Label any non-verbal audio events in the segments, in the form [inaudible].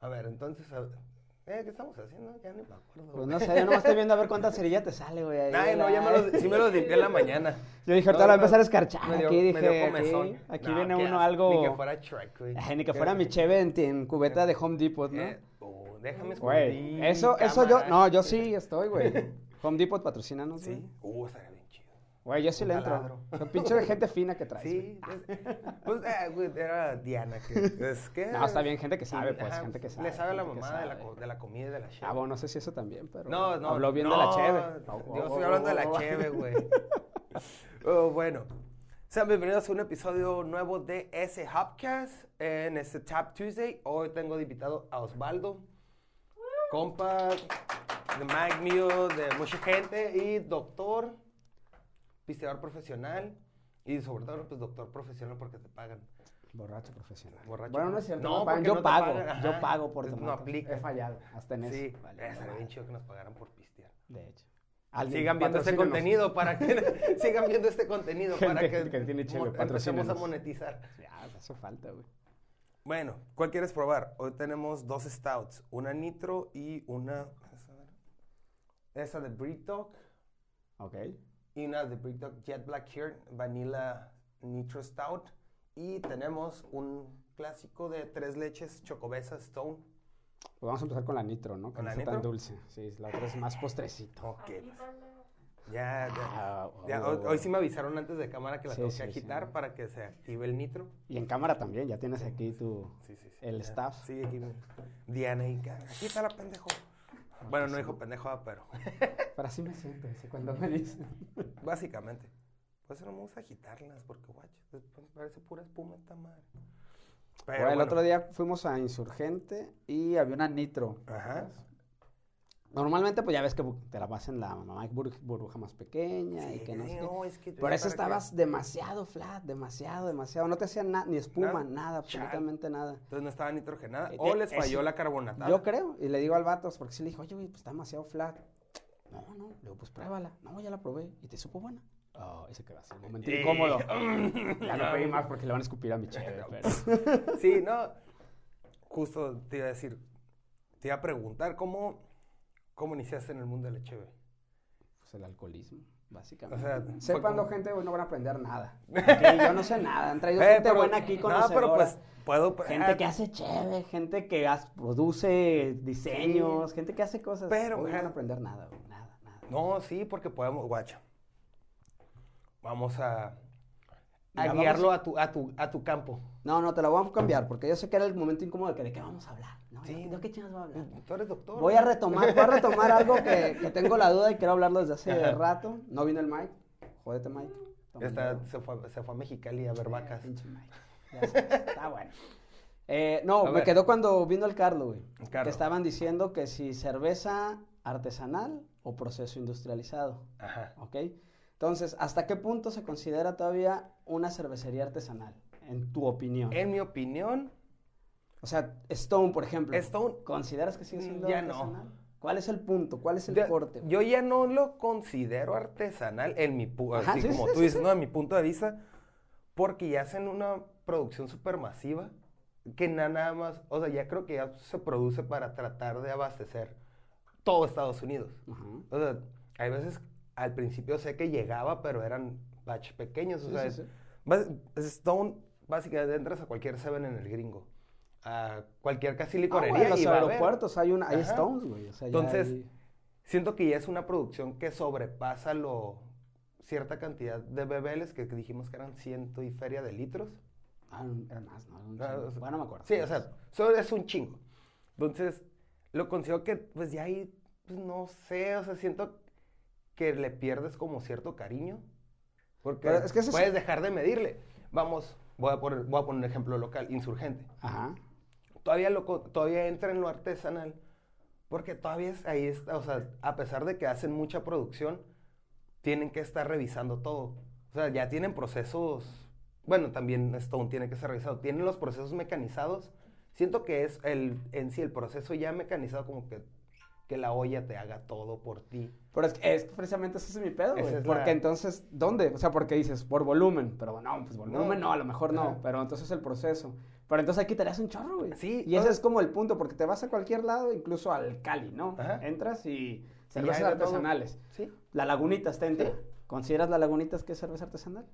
A ver, entonces, a ver, eh, ¿qué estamos haciendo? Ya ni me acuerdo. Pues no sé, yo nomás estoy viendo a ver cuánta [laughs] cerilla te sale, güey. ahí Ay, no, ya me los, sí me los limpié en la mañana. [laughs] Yo dije, ahorita No, voy a empezar a escarchar. dio- aquí dije, aquí, aquí No, viene uno algo. Ni que fuera Shrek, güey. Ay, ni que fuera mi cheve en, en cubeta de Home Depot, ¿no? Eh, oh, déjame Güey, esconder eso, eso yo, no, yo [laughs] sí estoy, güey. Home Depot patrocínanos, güey. Sí. Uh, estaría bien chido. Güey, yo sí le entro. sea, pinche de gente fina que traes. Sí, es- pues, eh, güey, era Diana. Que, es que, No, está bien, gente que sabe, pues, gente que sabe. Le sabe a la mamá de la, de la comida y de la cheve. Ah, bueno, no sé si eso también, pero. No, no. Habló bien de no, la cheve. Yo estoy hablando de la cheve, güey. [laughs] Oh, bueno. Sean bienvenidos a un episodio nuevo de ese Hubcast en este Tap Tuesday. Hoy tengo de invitado a Osvaldo, compa de Mike mío, de mucha gente y doctor, pisteador profesional y sobre todo, pues doctor profesional porque te pagan. Borracho profesional. Borracho. Bueno, no es cierto. No, no pagan. porque yo no pago. pagan, yo pago por Eso no tomar. aplica. He fallado. Hasta en eso. Sí, Vale, vale. bien chido que nos pagaran por pistear. De hecho. Alguien, Sigan viendo este contenido para que [laughs] [laughs] sigan viendo este contenido para que, que tiene mo- empecemos a monetizar. Ya, hace falta, güey. Bueno, ¿cuál quieres probar? Hoy tenemos dos stouts, una nitro y una esa de Brewdog Ok. Y una de Brewdog Jet Black Here Vanilla Nitro Stout y tenemos un clásico de tres leches Chocobesa Stone. Pues vamos a empezar con la nitro, ¿no? Que ¿Con no la está tan dulce. Sí, la otra es más postrecito. Ok. Ya, ya. Ah, Ya, oh. hoy, hoy sí me avisaron antes de cámara que la Sí, tengo sí, que sí. agitar para que se active el nitro. Y en cámara también, ya tienes aquí tu... Sí, sí, sí. El Ya. staff. Sí, aquí. me- Diana y aquí está la pendejo. Bueno, no dijo pendejo, ah, pero [laughs] Pero así me siento, ese cuando me dicen. [laughs] básicamente. Pues no me gusta agitarlas porque, guacho, después parece pura espuma esta madre. Pero Bueno, el otro día fuimos a Insurgente y había una nitro. Ajá. Normalmente, pues ya ves que te la vas en la mamá bur- burbuja más pequeña y que no sé no, es que Por eso que- estabas demasiado flat, demasiado, demasiado. No te hacían na- ni espuma, Nada. nada, absolutamente nada. Entonces no estaba nitrogenada. Eh, O eh, les falló es- la carbonatada. Yo creo, y le digo al vato, porque sí le dijo, oye, güey, pues está demasiado flat. No, no, le digo, pues pruébala. No, ya la probé y te supo buena. Oh, ese que va a ser un momento incómodo. [laughs] Ya no pedí más porque le van a escupir a mi [laughs] pero... Sí, no. Justo te iba a decir, te iba a preguntar, ¿cómo, cómo iniciaste en el mundo de la cheve? Pues el alcoholismo, básicamente. O sea, fue Sépanlo, como- gente, hoy no van a aprender nada. [laughs] Aquí yo no sé nada. Han traído Eh, gente pero- buena aquí No, conocedora. pero pues puedo... Gente ah, que hace chévere, gente que produce diseños, gente que hace cosas. Pero, Hoy no van a aprender nada, güey, nada, nada. No, sí, porque podemos, guacha. Vamos a, a guiarlo a tu, a, tu, a tu campo. No, no, te lo vamos a cambiar, porque yo sé que era el momento incómodo de que de qué vamos a hablar. ¿no? Sí. ¿De qué chingas voy a hablar? Tú eres doctor. Voy a retomar, voy a retomar algo que, que tengo la duda y quiero hablarlo desde hace Ajá. rato. No vino el Mike. Jódete, Mike. Luego. se, fue, se fue a Mexicali a ver vacas. Pinche Mike. Ya sabes, está bueno. Eh, no, A me ver. quedó cuando vino el Carlo, güey. Carlo. Que estaban diciendo que si cerveza artesanal o proceso industrializado. Ajá. ¿Ok? Entonces, ¿hasta qué punto se considera todavía una cervecería artesanal? En tu opinión. En mi opinión, O sea, Stone, por ejemplo. Stone, ¿Consideras que sigue siendo Ya no. artesanal? ¿Cuál es el punto? ¿Cuál es el yo, corte? yo ya no lo considero artesanal en mi Ajá, así sí, como sí, tú sí, dices, no, en mi punto de vista, porque ya hacen una producción súper masiva que na- nada más, o sea, ya creo que ya se produce para tratar de abastecer todo Estados Unidos. O sea, hay veces, al principio sé que llegaba, pero eran batch pequeños. O Sí, sea, sí, es- sí. bas- Stone, básicamente entras a cualquier Seven en el gringo. A cualquier casi Ah, licorería güey, en los aeropuertos hay, una, hay. Stones, güey. O sea, Entonces, hay- Siento que ya es una producción que sobrepasa lo cierta cantidad de bebeles que dijimos que eran ciento y feria de litros. Ah, era más, ¿no? Un Ah, chingo. o sea, bueno, no me acuerdo. Sí, o sea, eso es un chingo. Entonces, lo considero que, pues ya ahí, pues no sé, o sea, siento que le pierdes como cierto cariño. Porque Pero es que ese es- puedes dejar de medirle. Vamos, voy a, poner, voy a poner un ejemplo local, insurgente. Ajá. Todavía, lo, todavía entra en lo artesanal, porque todavía es, ahí está, o sea, a pesar de que hacen mucha producción, tienen que estar revisando todo. O sea, ya tienen procesos, bueno, también Stone tiene que ser revisado, tienen los procesos mecanizados. Siento que es el, en sí el proceso ya mecanizado como que, que la olla te haga todo por ti. Pero es que es precisamente ese es mi pedo, güey. Porque la- entonces, ¿dónde? O sea, porque dices, por volumen. Pero no, pues volumen no, No. a lo mejor no. Ajá. Pero entonces el proceso. Pero entonces ahí quitarías un chorro, güey. Sí, Y ese es como el punto, porque te vas a cualquier lado, incluso al Cali, ¿no? Ajá. Entras y cervezas todo. artesanales. Sí. La Lagunitas te entra. Sí. ¿Consideras la Lagunitas que es cerveza artesanal?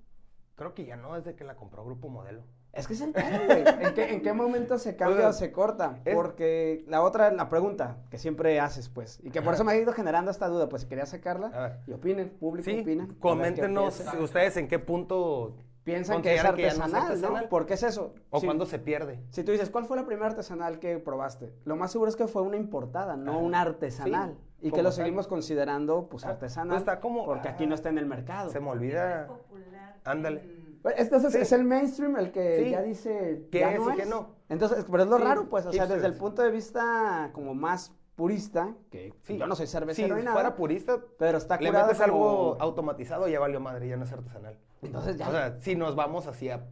Creo que ya no, desde que la compró Grupo Modelo. Es que es el güey. [laughs] ¿En qué, en qué momento se cambia o se corta? es- Porque la otra, la pregunta que siempre haces, pues, y que por eso me ha ido generando esta duda, pues, si quería sacarla, y opinen, público Sí, opina. coméntenos ustedes en qué punto Piensan que es no es artesanal, ¿no? artesanal. ¿Por qué es eso? o Si- cuando se pierde. Si tú dices, ¿cuál fue la primera artesanal que probaste? Lo más seguro es que fue una importada, no una artesanal. Sí, y que lo tal. seguimos considerando, pues, Ah, artesanal. pues está como- Porque aquí ah, no está en el mercado. Se me olvida. popular. Ándale. en- Pues, Entonces Sí. es el mainstream el que Sí. ya dice Que es no y que es. no. Entonces, pero es lo Sí, raro, pues, o sea, desde el punto de vista como más purista, que Sí. yo no soy cervecero si ni nada, fuera purista, pero está le metes como- algo automatizado, ya valió madre, ya no es artesanal. Entonces ya, O sea, si nos vamos así a,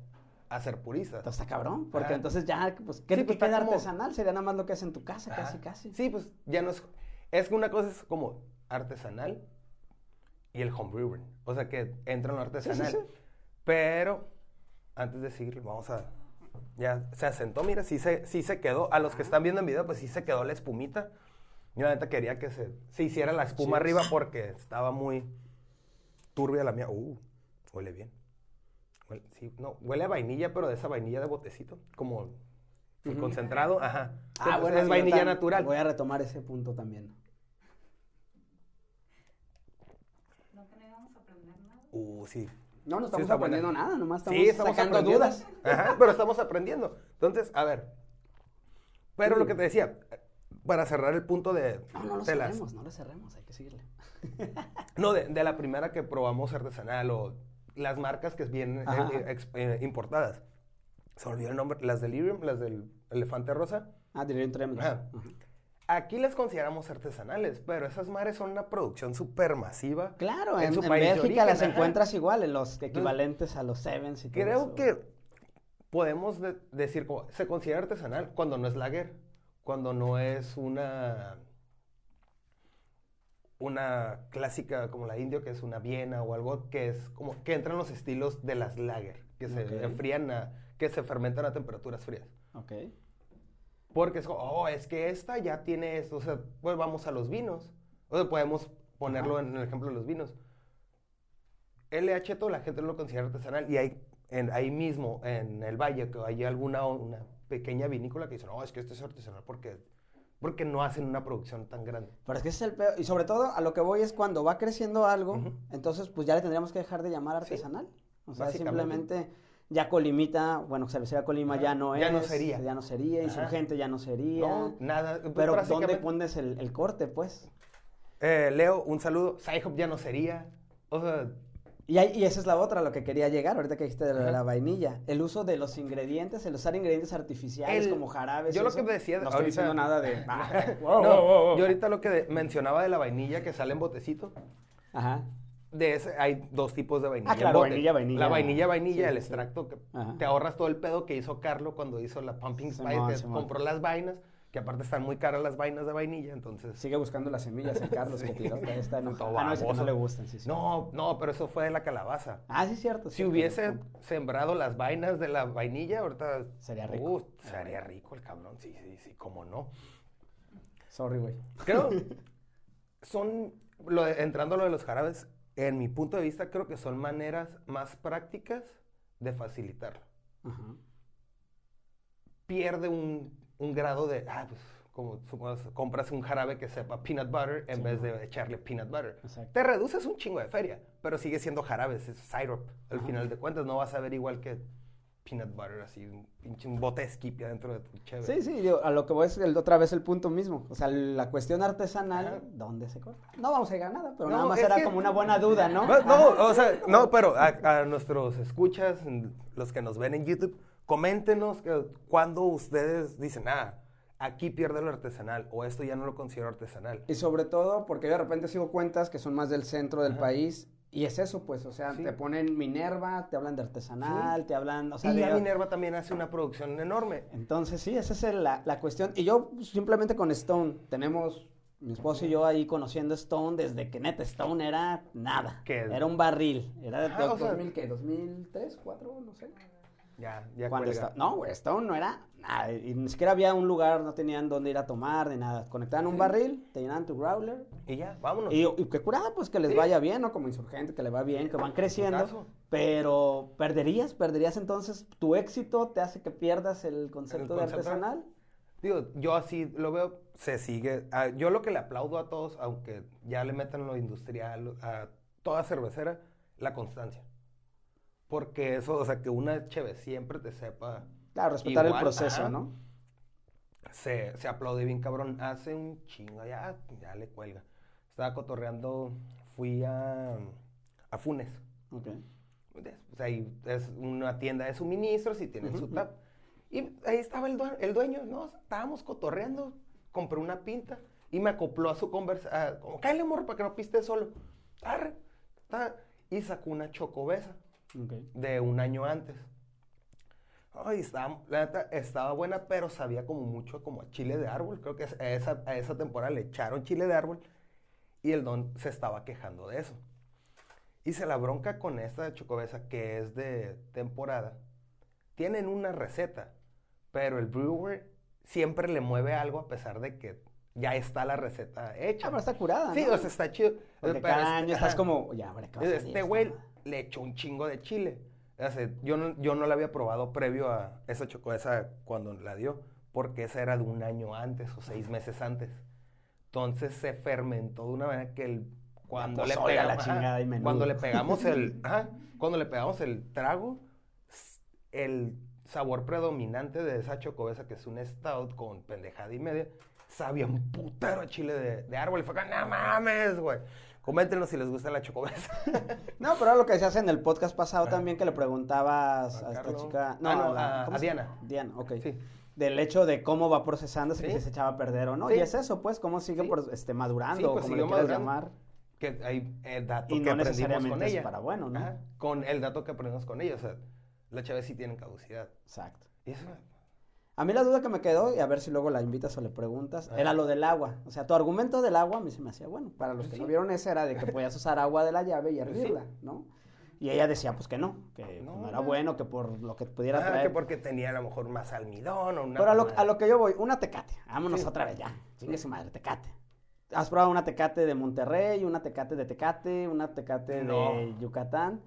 ser puristas. entonces está cabrón, porque Ajá. entonces ya, pues, ¿qué, Sí, pues, está queda como- artesanal? Sería nada más lo que haces en tu casa, Ajá. casi, casi. Sí, pues ya no es. Es que una cosa es como artesanal y el homebrewing. O sea que entra en lo artesanal. sí. Pero antes de seguir, vamos a. Ya se asentó, mira, sí se, sí se quedó. A los que están viendo en video, pues sí se quedó la espumita. Yo la neta quería que se, se hiciera la espuma Cheers. arriba porque estaba muy turbia la mía. Uh, huele bien. Huele, sí, no, huele a vainilla, pero de esa vainilla de botecito, como el concentrado, ajá. Ah, Pues bueno, es vainilla natural. Voy a retomar ese punto también. No que no íbamos a aprender nada. Uh, sí. No, no Sí, estamos buena. aprendiendo nada, nomás estamos, sí, estamos sacando dudas. Ajá, [laughs] pero estamos aprendiendo. Entonces, a ver. Pero lo que te decía, para cerrar el punto de, No, no lo cerremos, no lo cerremos, hay que seguirle. [laughs] no, de, de la primera que probamos artesanal o las marcas que vienen eh, ex- eh, importadas. Se olvidó el nombre, las Delirium, las del Elefante Rosa. Ah, Delirium Tremens. Ajá. Ajá. Aquí las consideramos artesanales, pero esas mares son una producción súper masiva. Claro, En en, su en país Bélgica las encuentras igual, en los equivalentes a los Sevens y todo Creo eso. que podemos de- decir como se considera artesanal cuando no es lager, cuando no es una una clásica como la indio que es una viena o algo que es como que entran los estilos de las lager que se enfrían a que se fermentan a temperaturas frías. Ok. Porque es oh, es que esta ya tiene esto, o sea, pues vamos a los vinos. O sea, podemos ponerlo en el ejemplo de los vinos. LH toda la gente lo considera artesanal y hay en, ahí mismo en el valle que hay alguna una pequeña vinícola que dice, no, es que esto es artesanal porque, porque no hacen una producción tan grande. Pero es que ese es el peor. Y sobre todo, a lo que voy es cuando va creciendo algo, Ujú. entonces pues ya le tendríamos que dejar de llamar Sí, artesanal. o sea, simplemente ya Colimita, bueno, Cervecería Colima ya no es. ya no sería. Ya no sería. Insurgente ya no sería. No, nada. pues, pero ¿dónde pones el, el corte, pues? eh, Leo, un saludo. Sci-Hop ya no sería. O sea, Y, hay- y esa es la otra, lo que quería llegar, ahorita que dijiste de la, vainilla. El uso de los ingredientes, el usar ingredientes artificiales El- como jarabes. yo lo eso, que decía No estoy ahorita- diciendo nada de. [laughs] Ah, no, wow, wow, wow, wow. yo ahorita lo que de- mencionaba de la vainilla que sale en botecito. Ajá. De ese hay dos tipos de vainilla. Ah, en claro, bote. vainilla, vainilla. La vainilla, vainilla, Sí, el extracto que Ajá. te ahorras todo el pedo que hizo Carlo cuando hizo la Pumping Spice, Simón, Simón. compró las vainas, que aparte están muy caras las vainas de vainilla, entonces... Sigue buscando las semillas el Carlos [laughs] Sí. que tiró. está. Todo Ah, no, que no baboso. le gustan, sí, sí. No, no, pero eso fue de la calabaza. Ah, sí, cierto. Si cierto, hubiese sembrado las vainas de la vainilla, ahorita... Sería rico. Uh, sería rico el cabrón, sí, sí, sí, cómo no. Sorry, güey. Creo, [laughs] son, lo de- entrando a lo de los jarabes, en mi punto de vista, creo que son maneras más prácticas de facilitarlo. Pierde un, un grado de, ah, pues, como supongamos, compras un jarabe que sepa peanut butter en Sí, vez de echarle peanut butter. Exacto. Te reduces un chingo de feria, pero sigue siendo jarabes, es syrup. Al final de cuentas, no vas a ver igual que peanut butter, así, un pinche un bote de Skippy adentro de tu cheve. Sí, sí, digo, a lo que voy es el- otra vez el punto mismo. O sea, la cuestión artesanal, Ajá. ¿dónde se corta? No vamos a llegar a nada, pero No, nada más era que- como una buena duda, ¿no? No, no, o sea, no, pero a, a nuestros escuchas, los que nos ven en YouTube, coméntenos que cuando ustedes dicen, ah, aquí pierde lo artesanal o esto ya no lo considero artesanal. Y sobre todo porque yo de repente sigo cuentas que son más del centro del Ajá. país. Y es eso, pues, o sea, Sí. te ponen Minerva, te hablan de artesanal, te hablan, o sea, y de- ya Minerva también hace una producción enorme. Entonces, sí, esa es la, la cuestión. Y yo pues, simplemente con Stone, tenemos, mi esposo y yo ahí conociendo Stone desde que neta Stone era nada. ¿Qué? Era un barril. Era de Ajá, o sea- 2000, ¿qué? ¿2003, 4? No sé. Ya, ya Cuando esta- No, güey, Stone no era nada. Y ni siquiera había un lugar, no tenían dónde ir a tomar, ni nada. Conectaban un Sí. barril, te llenaban tu growler. Y ya, vámonos. Y, y qué curada, pues que les Sí. vaya bien, ¿no? Como insurgente, que le va bien, que van creciendo. Pero, ¿perderías? ¿Perderías entonces? ¿Tu éxito te hace que pierdas el concepto, de concepto. artesanal? Digo, yo así lo veo, se sigue. ah, yo lo que le aplaudo a todos, aunque ya le metan lo industrial, a toda cervecera, la constancia. Porque eso, o sea, que una cheve siempre te sepa, Claro, respetar Igual, el proceso, ajá. ¿no? se, se aplaude bien cabrón. Hace un chingo, ya, ya le cuelga. Estaba cotorreando, fui a, a Funes. Ok. Pues ahí es una tienda de suministros y tienen su Ujú, tap. Y ahí estaba el, due- el dueño, ¿no? Estábamos cotorreando, compré una pinta y me acopló a su conversación. Como, cállate, amor, para que no piste solo. Arre, ta, Y sacó una chocobesa De un año antes. Ay, estaba, la neta, estaba buena, pero sabía como mucho como a chile de árbol. Creo que a esa, a esa temporada le echaron chile de árbol y el don se estaba quejando de eso. Hice la bronca con esta chocobesa que es de temporada. Tienen una receta, pero el brewer siempre le mueve algo a pesar de que ya está la receta hecha. Ah, pero está curada, Sí, ¿no? o sea, está chido. Porque Pero cada este- año estás ajá. como, ya, hombre, ¿qué va a salir Este güey le echó un chingo de chile. O sea, yo, no, yo no la había probado previo a esa chocobesa cuando la dio, porque esa era de un año antes o seis meses antes. Entonces se fermentó de una manera que el, cuando, le la pegamos, ajá, cuando le pegamos el [laughs] ajá, cuando le pegamos el trago, el sabor predominante de esa chocobesa, que es un stout con pendejada y media, sabía un putero chile de, de árbol. Y fue como, no mames, güey. Coméntenos si les gusta la chocobesa. [laughs] No, pero era lo que decías en el podcast pasado también, que le preguntabas A a, esta chica. Ah, no, la- a- ¿cómo a se- Diana. Diana, ok. Sí. Del hecho de cómo va procesándose, que Sí. si se echaba a perder o no. Sí. Y es eso, pues, cómo sigue por, este, madurando, o pues como le quieras llamar. que hay el dato Y que no aprendimos necesariamente con es ella. para bueno, ¿no? Ajá, con el dato que aprendimos con ella. O sea, las chaves sí tienen caducidad. Exacto. Y eso, A mí la duda que me quedó, y a ver si luego la invitas o le preguntas, Ajá. era lo del agua. O sea, tu argumento del agua a mí se me hacía bueno. Para los que Sí. no vieron ese era de que podías usar agua de la llave y Pues hervirla, ¿no? Y ella decía, pues que no, que pues, No, no, era no. bueno, que por lo que pudiera Ajá, traer. que porque tenía a lo mejor más almidón o una... Pero a lo, a lo que yo voy, una tecate. Vámonos Sí. otra vez ya. Chingue su madre, tecate. ¿Has probado una tecate de Monterrey, una tecate de Tecate, una tecate de. Yucatán?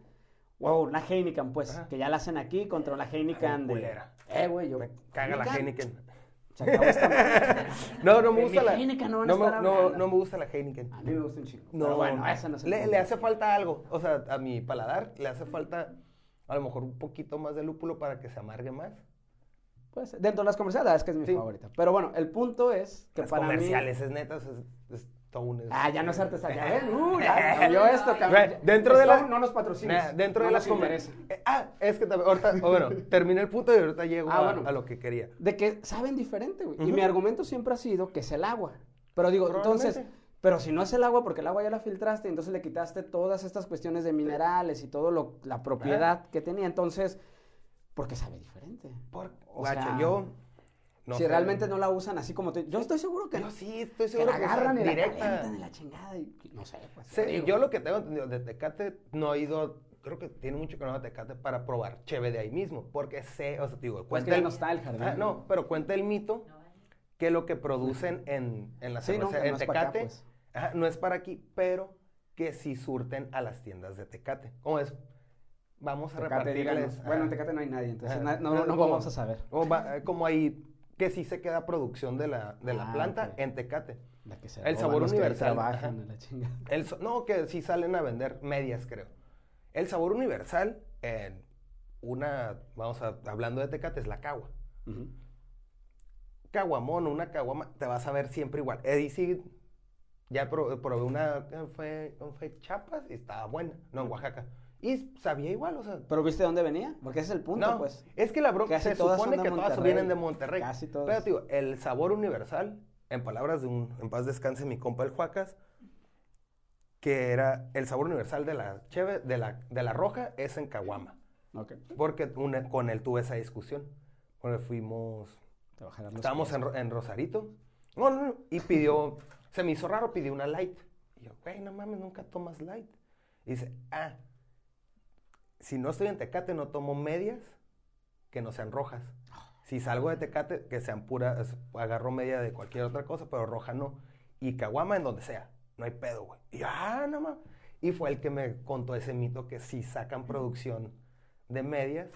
Wow, una Heineken, pues, Ajá. que ya la hacen aquí contra la Heineken de... culera. Eh, güey, yo... Me caga la Heineken. Se acabó esta madre. [laughs] No, no me gusta la... Heineken no van a no, estar no, no me gusta la Heineken. A mí me gusta un chingo. No, Pero bueno, esa no es el le, le hace falta algo. O sea, a mi paladar le hace falta a lo mejor un poquito más de lúpulo para que se amargue más. Pues, dentro de las comerciales, es que es mi Sí. favorita. Pero bueno, el punto es que Las para comerciales, es neta, es, es Stone. es- mí... Ah, ya no es artesanal. Ya [laughs] uh, ya cambió esto, cambió. Dentro de la- No nos patrocines. Nah, dentro no de las interesa. Eh, ah, es que también, ahorita, o bueno, [laughs] terminé el punto y ahorita llego Ah, a, bueno. a lo que quería. De que saben diferente, güey. Y mi argumento siempre ha sido que es el agua. Pero digo, entonces, pero si no es el agua, porque el agua ya la filtraste, entonces le quitaste todas estas cuestiones de minerales y todo lo, la propiedad que tenía. Entonces, ¿por qué sabe diferente? Por, O guacho, sea, yo. No si sé. realmente no la usan así como tú. Yo estoy seguro que, Yo sí, estoy que seguro la que usan agarran y la directa. la chingada. Y, no sé, pues. Sí, te yo lo que tengo entendido de Tecate no he ido. Creo que tiene mucho que no a Tecate para probar cheve de ahí mismo. Porque sé, o sea, te digo, Pues cuenta que ya el. no está el jardín. Ah, no, pero cuenta el mito que lo que producen en, en la Sí, no, cerveza que en no es para acá, Tecate pues. ajá, no es para aquí, pero que sí surten a las tiendas de Tecate. ¿Cómo es? Vamos a Tecate, díganos. repartirles. Bueno, en. Tecate no hay nadie, entonces na- no, No, no vamos a saber. Va- eh, como hay que sí se queda producción de la, de la Ah, planta en Tecate. La que se El sabor universal, a la chingada. El no, que sí salen a vender medias, creo. El sabor universal, en una, vamos a, hablando de Tecate, es la cagua. Ujú. Caguamón, una caguama, te vas a ver siempre igual. Eddie sí, ya pro- probé una, ¿qué fue, ¿cómo fue Chiapas y estaba buena, no, en Oaxaca. Y sabía igual, o sea. Pero ¿viste dónde venía? Porque ese es el punto, no, pues. es que la bronca se supone que todas Monterrey. vienen de Monterrey. Casi todas. Pero, digo, el sabor universal, en palabras de un, en paz descanse mi compa el Juacas, que era el sabor universal de la cheve, de la, de la roja, es en Caguama. Ok. Porque una- con él tuve esa discusión. Porque fuimos, estábamos en, en Rosarito. No, no, no, y pidió, se me hizo raro, pidió una light. Y yo, güey, no mames, nunca tomas light. Y dice, ah, si no estoy en Tecate, no tomo medias que no sean rojas. Si salgo de Tecate, que sean puras, agarro media de cualquier otra cosa, pero roja no. Y caguama en donde sea, no hay pedo, güey. Y ah, no mames. Y fue el que me contó ese mito que sí sacan producción de medias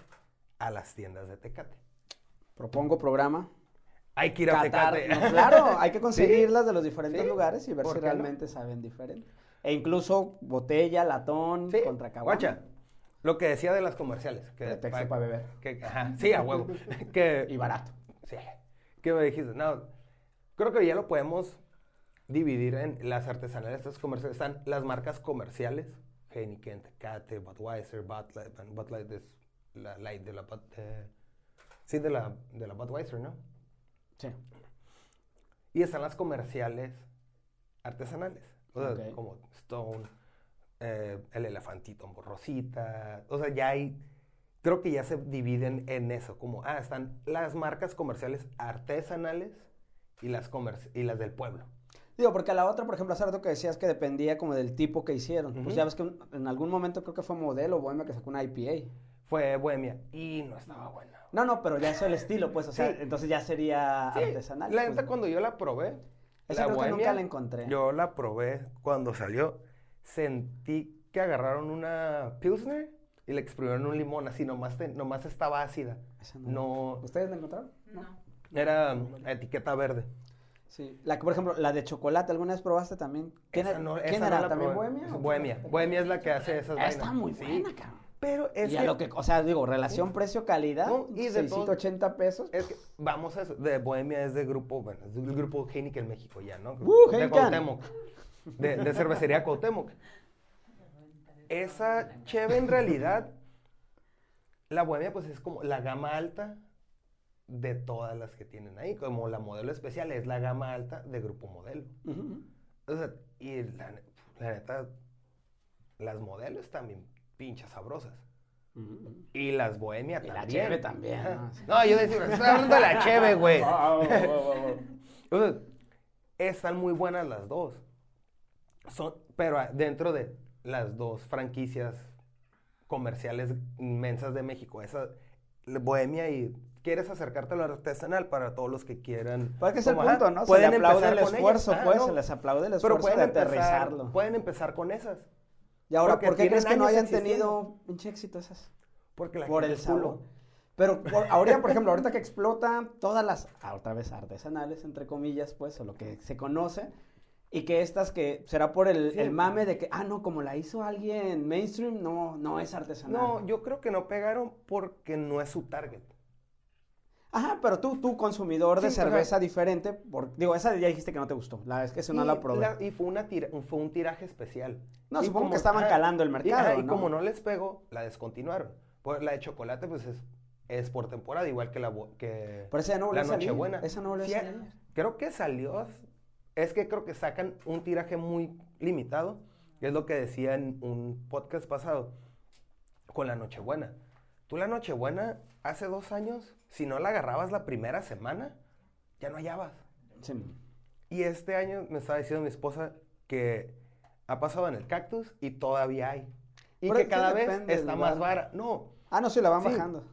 a las tiendas de Tecate. Propongo programa. Hay que ir a Catar, Tecate. no, claro, hay que Sí, [laughs] conseguirlas de los diferentes sí, lugares y ver ¿por si no? realmente saben diferente. E incluso botella, latón, Sí, contra caguama. guacha, lo que decía de las comerciales. Que Pretexto para beber. que- ajá, sí, a huevo. [laughs] que, Y barato. Sí. Que me dijiste, no, creo que ya lo podemos dividir en las artesanales, estas comerciales. Están las marcas comerciales, Heineken, Tecate, Budweiser, Bud Light, Bud Light es la light de la Bud, eh, sí, de la, de la Budweiser, ¿no? Sí. Y están las comerciales artesanales, o sea, como Stone, eh, el elefantito Rosita, o sea, ya hay, creo que ya se dividen en eso, como, ah, están las marcas comerciales artesanales y las, y las del pueblo. Digo, porque a la otra, por ejemplo, hace rato que decías que dependía como del tipo que hicieron. Pues ya ves que un- en algún momento creo que fue Modelo Bohemia que sacó una IPA. Fue Bohemia y no estaba buena. No, no, pero ya es el estilo, pues, o sea, Sí. entonces ya sería Sí, artesanal. La pues. neta, cuando yo la probé, Esa la creo que nunca la encontré. Yo la probé cuando salió. Sentí que agarraron una Pilsner y le exprimieron un limón, así nomás, te- nomás estaba ácida. Esa no. No, ¿Ustedes la encontraron? No. era mm, etiqueta verde. Sí. La que, por ejemplo, la de chocolate, ¿alguna vez probaste también? ¿Quién, Esa era- no- ¿quién esa no era? la ¿También probé. Bohemia? Bohemia. Bohemia es la que hace esas Ah, Está vainas. muy Sí. buena, cabrón. Pero es y a que, lo que, o sea, digo, relación precio-calidad, No, y de 680 pesos. es que vamos a eso. De Bohemia es de grupo, bueno, es del grupo Heineken México ya, ¿no? ¡Uh, de Heineken! Cuauhtémoc. De, de cervecería Cuauhtémoc. Esa cheve en realidad, la Bohemia pues es como la gama alta de todas las que tienen ahí. Como la modelo especial es la gama alta de grupo modelo. O sea, y la, ne- la neta, las modelos también pinchas sabrosas. Y las bohemia Y la también. cheve también. ¿no? Sí. No, yo decía, estoy hablando de la cheve, güey. [laughs] O sea, están muy buenas las dos. Son, pero ah, dentro de las dos franquicias comerciales inmensas de México, esa Bohemia y quieres acercarte a lo artesanal para todos los que quieran. Pues que es el punto, ¿no? Se le pueden aplaude empezar el con esfuerzo. Ah, pues, no, se les aplaude el pero esfuerzo pueden de empezar, aterrizarlo. pueden empezar con esas. Y ahora, porque ¿por qué crees que no hayan existiendo. tenido pinche éxito esas? Porque la por el culo. Pero por- ahorita, por ejemplo, ahorita que [laughs] explota todas las, ah, otra vez artesanales, entre comillas, pues, o lo que se conoce, y que estas que será por el, Sí. el mame de que, ah, no, como la hizo alguien mainstream, no, no es artesanal. No, yo creo que no pegaron porque no es su target. Ajá, pero tú, tú consumidor de ajá. cerveza diferente, por, digo, esa ya dijiste que no te gustó, la es que esa no la probé. la- y fue, una tira- fue un tiraje especial. No, Y supongo que estaban calando el y- mercado, ajá, Y, ¿no? como no les pegó, la descontinuaron. Pues la de chocolate, pues es, es por temporada, igual que la que Pero esa no la Nochebuena. esa no volvió a Sí, salir. Creo que salió. Es que creo que sacan un tiraje muy limitado. que Es lo que decía en un podcast pasado con la Nochebuena. Tú la Nochebuena, hace dos años, si no la agarrabas la primera semana, ya no hallabas. Sí. Y este año me estaba diciendo mi esposa que ha pasado en el cactus y todavía hay. Y Pero que cada vez está más vara. No, Ah, no, sí, la van Sí. bajando.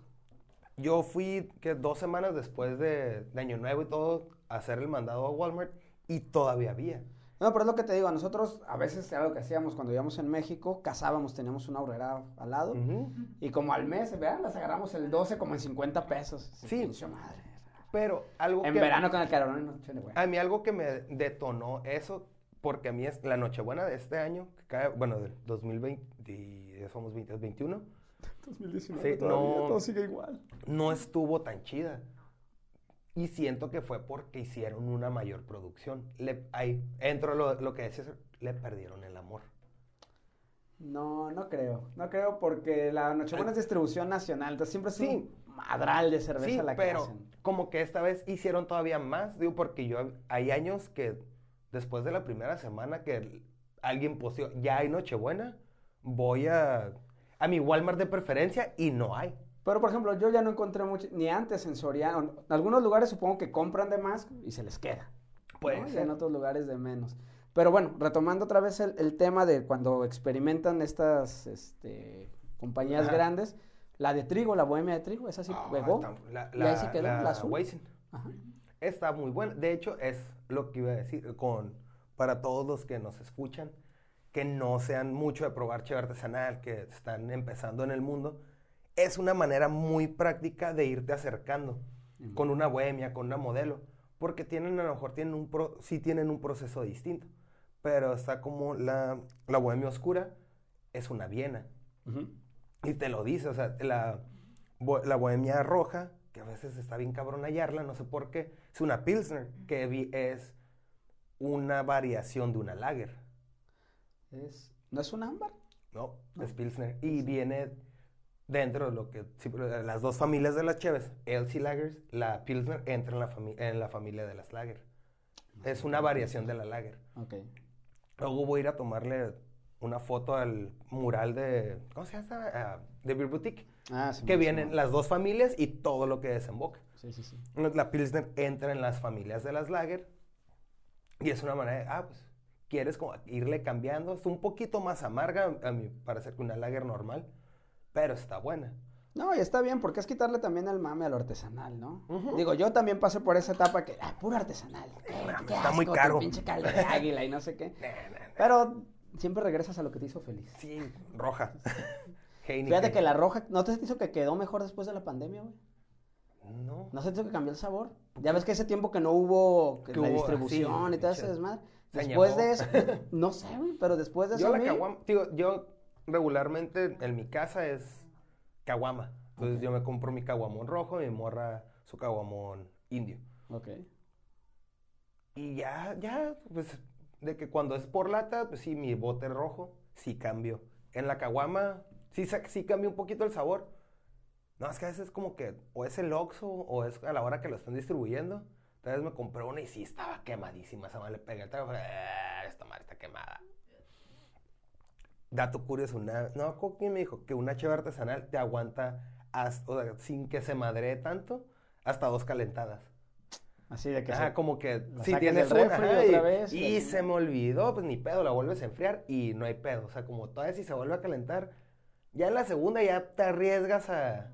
yo fui que dos semanas después de, de Año Nuevo y todo a hacer el mandado a Walmart y todavía había. No, pero es lo que te digo, nosotros a veces era lo que hacíamos cuando íbamos en México, cazábamos, teníamos una horrera al lado, Ujú. y como al mes, vean, las agarramos el 12 como en 50 pesos. Sí. Madre. Pero algo En que... verano con el carón, no, chale, güey. A mí algo que me detonó eso, porque a mí es la Nochebuena de este año, que cae, bueno, del 2020, y ya somos 20, 21, 2019 Sí, todavía, no- todo sigue igual. no estuvo tan chida. Y siento que fue porque hicieron una mayor producción. Le, ahí, entro lo, lo que decías, le perdieron el amor. No, no creo. No creo porque la Nochebuena es distribución nacional, entonces siempre es Sí. un madral de cerveza Sí, la que pero hacen. como que esta vez hicieron todavía más, digo, porque yo hay años que después de la primera semana que alguien posteó, ya hay Nochebuena, voy a, a mi Walmart de preferencia y no hay. Pero, por ejemplo, yo ya no encontré mucho, ni antes en Soriana. En algunos lugares supongo que compran de más y se les queda. Puede ¿no? Y en otros lugares de menos. Pero bueno, retomando otra vez el, el tema de cuando experimentan estas este, compañías Ajá. grandes, La de trigo, la bohemia de trigo, esa sí Ah, pegó. está- la, Y ahí sí quedó, la la azul. Ajá. Está muy buena. De hecho, es lo que iba a decir con para todos los que nos escuchan, que no sean mucho de probar cheve artesanal, que están empezando en el mundo. Es una manera muy práctica de irte acercando con una bohemia, con una modelo, porque tienen a lo mejor tienen un pro- sí tienen un proceso distinto, pero está como la, la bohemia oscura es una Viena. Y te lo dice, o sea, la, la bohemia roja, que a veces está bien cabrón hallarla, no sé por qué, es una Pilsner, que vi- es una variación de una Lager, Es, ¿No es un ámbar? ¿no? No. Es Pilsner. Y viene dentro de lo que, las dos familias de las Cheves, Elsie Lagers, la Pilsner entra en la, fami- en la familia de las Lager. Es una variación de la Lager. Ok. Luego voy a ir a tomarle una foto al mural de, ¿cómo se llama? Ah, de Beer Boutique. Ah, sí. que vienen las dos familias y todo lo que desemboca. Sí, sí, sí. La Pilsner entra en las familias de las Lager y es una manera de, ah, pues, quieres como irle cambiando. Es un poquito más amarga, a mi parecer, que una Lager normal, pero está buena. No, y está bien, porque es quitarle también el mame a lo artesanal, ¿no? Digo, yo también pasé por esa etapa que, ah, puro artesanal. ¿Qué, mames, qué está muy tu caro. pinche caldo de [laughs] águila y no sé qué. Nah, nah, nah. Pero siempre regresas a lo que te hizo feliz. Sí, roja. [laughs] Heineken. Fíjate que la roja, ¿no te hizo que quedó mejor después de la pandemia, güey? No. ¿No se te hizo que cambió el sabor? Ya ves que ese tiempo que no hubo que la hubo, distribución sí, y todo ese desmadre. Después de eso, [laughs] no sé, güey, pero después de eso. Yo la mí- caguama, digo, yo regularmente en mi casa es caguama. Entonces yo me compro mi caguamón rojo y mi morra su caguamón indio. Ok. Y ya, ya, pues, de que cuando es por lata, pues sí, mi bote rojo, sí cambio. En la caguama, sí, sí cambia un poquito el sabor. No, es que a veces como que, o es el Oxxo, o es a la hora que lo están distribuyendo. Tal vez me compré una y sí estaba quemadísima. Esa madre le pegué el trago, fue, "Ah, esta madre está quemada. Dato curioso, una, no, ¿con ¿quién me dijo? Que una cheve artesanal te aguanta hasta, o sea, sin que se madree tanto, hasta dos calentadas. Así de que Ajá, se- como que si tienes una otra y, vez, y y- se me olvidó, pues ni pedo, la vuelves a enfriar y no hay pedo. O sea, como todavía si se vuelve a calentar, ya en la segunda ya te arriesgas a...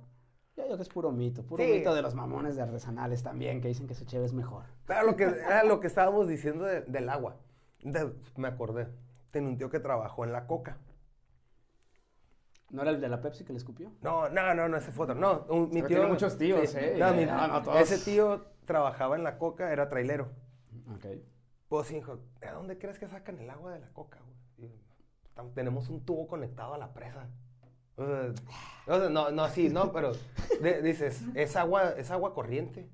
Yo digo que es puro mito, puro Sí. mito de los mamones de artesanales también, que dicen que su cheve es mejor. Era lo que, era lo que estábamos diciendo de- del agua. De- me acordé. Tenía un tío que trabajó en la coca. ¿No era el de la Pepsi que le escupió? No, no, no, no, ese fue otro. No, un- mi tío... tiene muchos tíos, ¿eh? no, mi- No, no, todos. Ese tío trabajaba en la coca, era trailero. Ok. Pues hijo, ¿de dónde crees que sacan el agua de la coca, güey? Tenemos un tubo conectado a la presa. O sea, no, no, sí, no, pero de- dices, es agua, es agua corriente.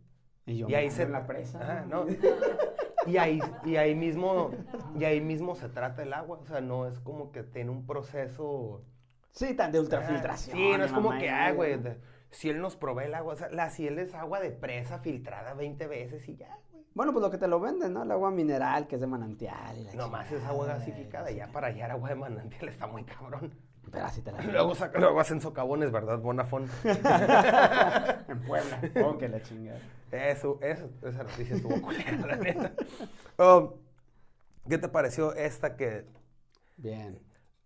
Y yo Y ahí se- en la presa. Ajá, no. [laughs] Y ahí, y ahí mismo, y ahí mismo se trata el agua. O sea, no es como que tiene un proceso. Sí, tan de Ah, ultrafiltración. Sí, no es como que, ah, güey, él nos provee el agua. O sea, la ciel es agua de presa filtrada 20 veces y ya, güey. Bueno, pues lo que te lo venden, ¿no? El agua mineral, que es de manantial. Y la Nomás es agua gasificada. Ya para hallar agua de manantial está muy cabrón. Pero así te la Luego, saca, luego hacen socavones, ¿verdad? Bonafón. [laughs] En Puebla. [laughs] Oh, que la chingada. Eso, eso, esa noticia estuvo culera, la neta. Um, ¿Qué te pareció esta que Bien.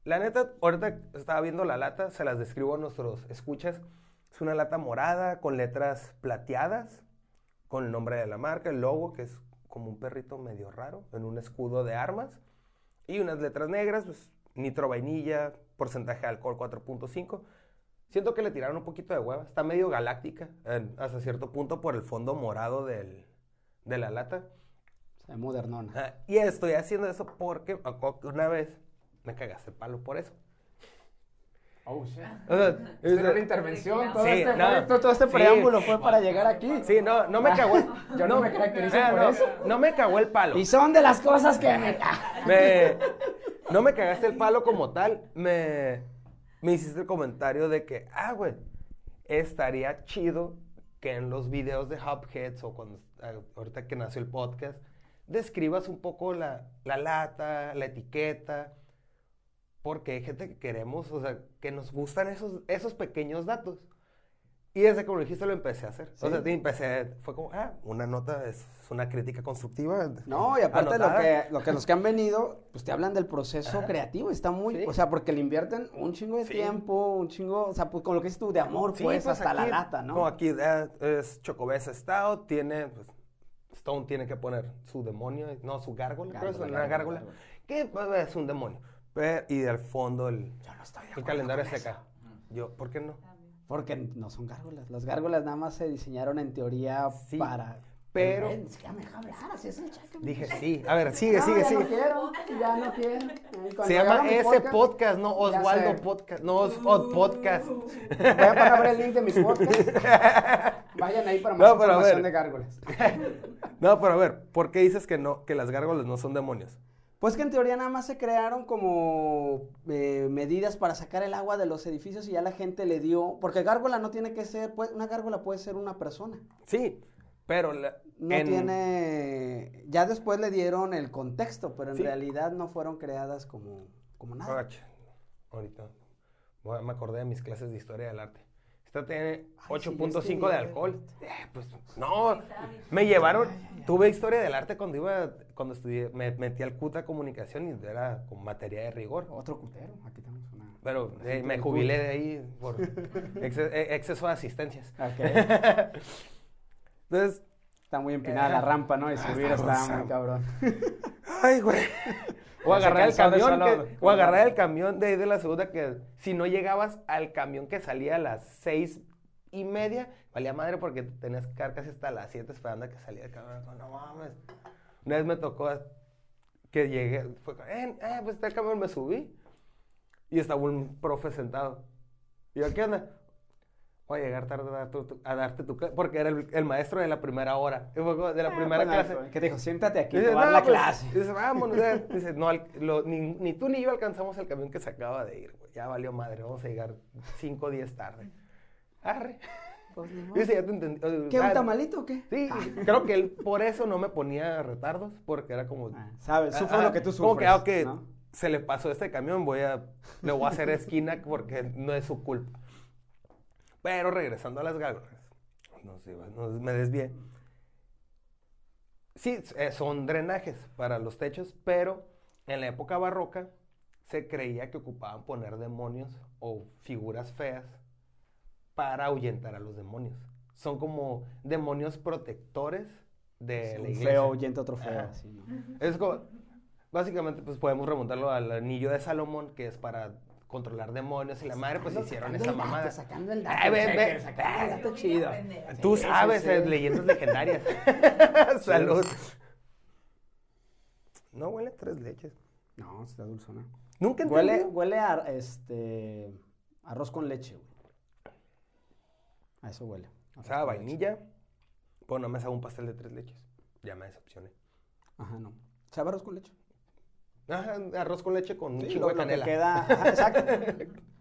La neta, ahorita estaba viendo la lata, se las describo a nuestros escuchas. Es una lata morada con letras plateadas, con el nombre de la marca, el logo, que es como un perrito medio raro, en un escudo de armas. Y unas letras negras, pues nitro vainilla, porcentaje de alcohol 4.5. Siento que le tiraron un poquito de hueva. Está medio galáctica en- hasta cierto punto por el fondo morado del- de la lata. O sea, modernona. Ah, y estoy haciendo eso porque una vez me cagaste el palo por eso. Oh, shit. O sea, era una intervención. Todo, Sí, este, no. todo este Sí. preámbulo fue para llegar aquí. Sí, no, no me cagó el... Yo no me caracterizo ah, por no, eso. No me cagó el palo. Y son de las cosas que me... Me- no me cagaste el palo como tal. Me, me hiciste el comentario de que, ah, güey, estaría chido que en los videos de Hubheads o cuando, ah, ahorita que nació el podcast, describas un poco la, la lata, la etiqueta, porque hay gente que queremos, o sea, que nos gustan esos, esos pequeños datos. Y desde que me lo dijiste lo empecé a hacer. Sí. O sea, empecé, fue como, ah, una nota es, es una crítica constructiva. No, y aparte lo que, lo que los que han venido, pues te hablan del proceso Ajá. creativo, está muy, Sí. o sea, porque le invierten un chingo de Sí. tiempo, un chingo, o sea, pues con lo que dices tú, de amor, pues, pues, hasta la lata, ¿no? Como aquí eh, es Chocobesa Stout, tiene, pues, Stone tiene que poner su demonio, no, su gárgola, creo que es Gárgola, una gárgola, gárgola, que pues, es un demonio. Pero- y al fondo el, Yo no estoy de el calendario con seca. Yo, ¿por qué no? Porque no son gárgolas, las gárgolas nada más se diseñaron en teoría Sí, para... pero- Ven, hablar, así es el. Dije sí. A ver, sigue, No, sigue, ya sigue. no quiero, ya no quiero. Cuando Se llama ese podcast, no Oswaldo. Podcast, no Os Od Podcast. Voy a ver el link de mi podcast. [laughs] Vayan ahí para más No, información ver. de gárgolas. [laughs] No, pero a ver, ¿por qué dices que no, que las gárgolas no son demonios? Pues que en teoría nada más se crearon como eh, medidas para sacar el agua de los edificios y ya la gente le dio, porque gárgola no tiene que ser, pues, una gárgola puede ser una persona. Sí, pero la- No en- tiene, ya después le dieron el contexto, pero en Sí. realidad no fueron creadas como, como nada. Ah, Ahorita me acordé de mis clases de historia del arte. Esta tiene Ay, sí, 8.5 de alcohol. Eh, pues no, me llevaron. Tuve historia del arte cuando iba, cuando estudié, me metí al CUTA comunicación y era con materia de rigor. Otro cutero, aquí tenemos una. Pero eh, me jubilé de ahí por [laughs] eh, exceso de asistencias. Ok. [laughs] Entonces, Está muy empinada la rampa, ¿no? Y subir está muy cabrón. ay, güey. [laughs] O agarrar el camión, que- o agarrar el camión de ahí de la segunda que si no llegabas al camión que salía a las seis y media, valía madre porque tenías que quedar casi hasta las siete esperando a que saliera el camión. No mames. Una vez me tocó que llegué, fue, eh, eh, pues está el camión, me subí y estaba un profe sentado. Y yo, ¿qué onda? Voy a llegar tarde a, dar tu- a darte tu clase, porque era el, el maestro de la primera hora, de la Ah, primera pues, clase. ¿Qué te dijo? Siéntate aquí, Dice, te a "No, la pues", clase. Dice, vámonos. ya". [laughs] Dice, no, lo- ni, ni tú ni yo alcanzamos el camión que se acaba de ir, güey. Ya valió madre, vamos a llegar 5 o 10 tarde. Arre. Pues, ni modo. Dice, ya te entendí. ¿Qué, un ah, tamalito o qué? Sí, creo que él por eso no me ponía retardos, porque era como... Ah, sabes, sufre ah, lo que tú sufres. Como que, ah, ok, ¿no? se le pasó este camión, voy a... Le voy a hacer esquina porque no es su culpa. Pero regresando a las gárgolas, no sé, no, me desvié. Sí, eh, son drenajes para los techos, pero en la época barroca se creía que ocupaban poner demonios o figuras feas para ahuyentar a los demonios. Son como demonios protectores de la un iglesia. feo oyente otro feo, ¿no? Es como, básicamente, pues podemos remontarlo al anillo de Salomón, que es para controlar demonios y la madre, pues hicieron esa mamada. Sacando el dato, Ay, ve, cheque, ve. sacando el dato chido. Tú sabes, leyendas legendarias. [laughs] [laughs] Salud. No huele a tres leches. No, está dulzona. Nunca entendí. Huele, huele a este arroz con leche, güey. A eso huele. O sea, vainilla. Pues no me hago un pastel de tres leches. Ya me decepcioné. leche. Ajá, no. ¿Sabe arroz con leche? Ajá, arroz con leche con un Sí, chingo de lo que canela. queda. [laughs] ajá, exacto.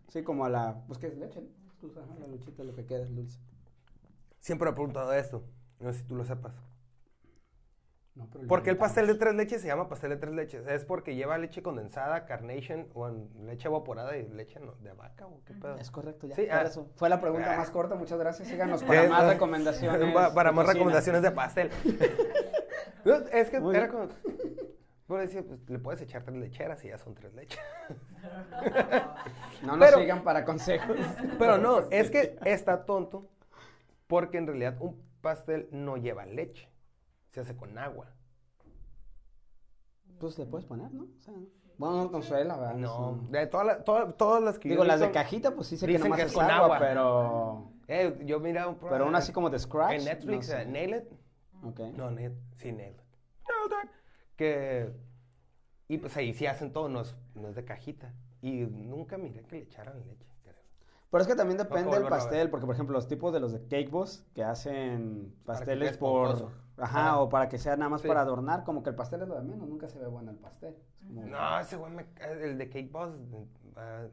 Sí, como a la. Pues que es leche, ¿no? Ajá, la lechita, lo que queda es dulce. Siempre me he preguntado esto. No sé si tú lo sepas. No, pero lo ¿Por qué el pastel de tres leches se llama pastel de tres leches? ¿Es porque lleva leche condensada, carnation, o en leche evaporada y leche no- de vaca o qué pedo? Es correcto, ya. Sí, ah. eso. Fue la pregunta Ah. más corta, muchas gracias. Síganos [laughs] para más recomendaciones. [laughs] Pa- Para de más cocina. recomendaciones de pastel. No, es que era como... Decir, pues le puedes echar tres lecheras y ya son tres leches. [laughs] No nos Pero- sigan para consejos. Pero no, [laughs] es que está tonto porque en realidad un pastel no lleva leche. Se hace con agua. Pues le puedes poner, ¿no? O sea, bueno, no sé, la verdad. No, de todas las- todas- todas las que yo Digo, las de cajita, pues sí sé que nomás que es con agua, agua. pero... Eh, yo miraba un Pero una así como de scratch. En Netflix, no sé. eh, Nail It. Ok. No, Nail, sí, Nail It. Nailed It. Que. Y pues ahí sí hacen todo, no es, no es de cajita. Y nunca miré que le echaran leche, creo. Pero es que también que depende del pastel, porque por ejemplo los tipos de los de Cake Boss que hacen que pasteles quede por... Ajá, Ajá. o para que sea nada más Sí. para adornar, como que el pastel es lo de menos, nunca se ve bueno el pastel. Es como- No, ese güey me El de Cake Boss, ah,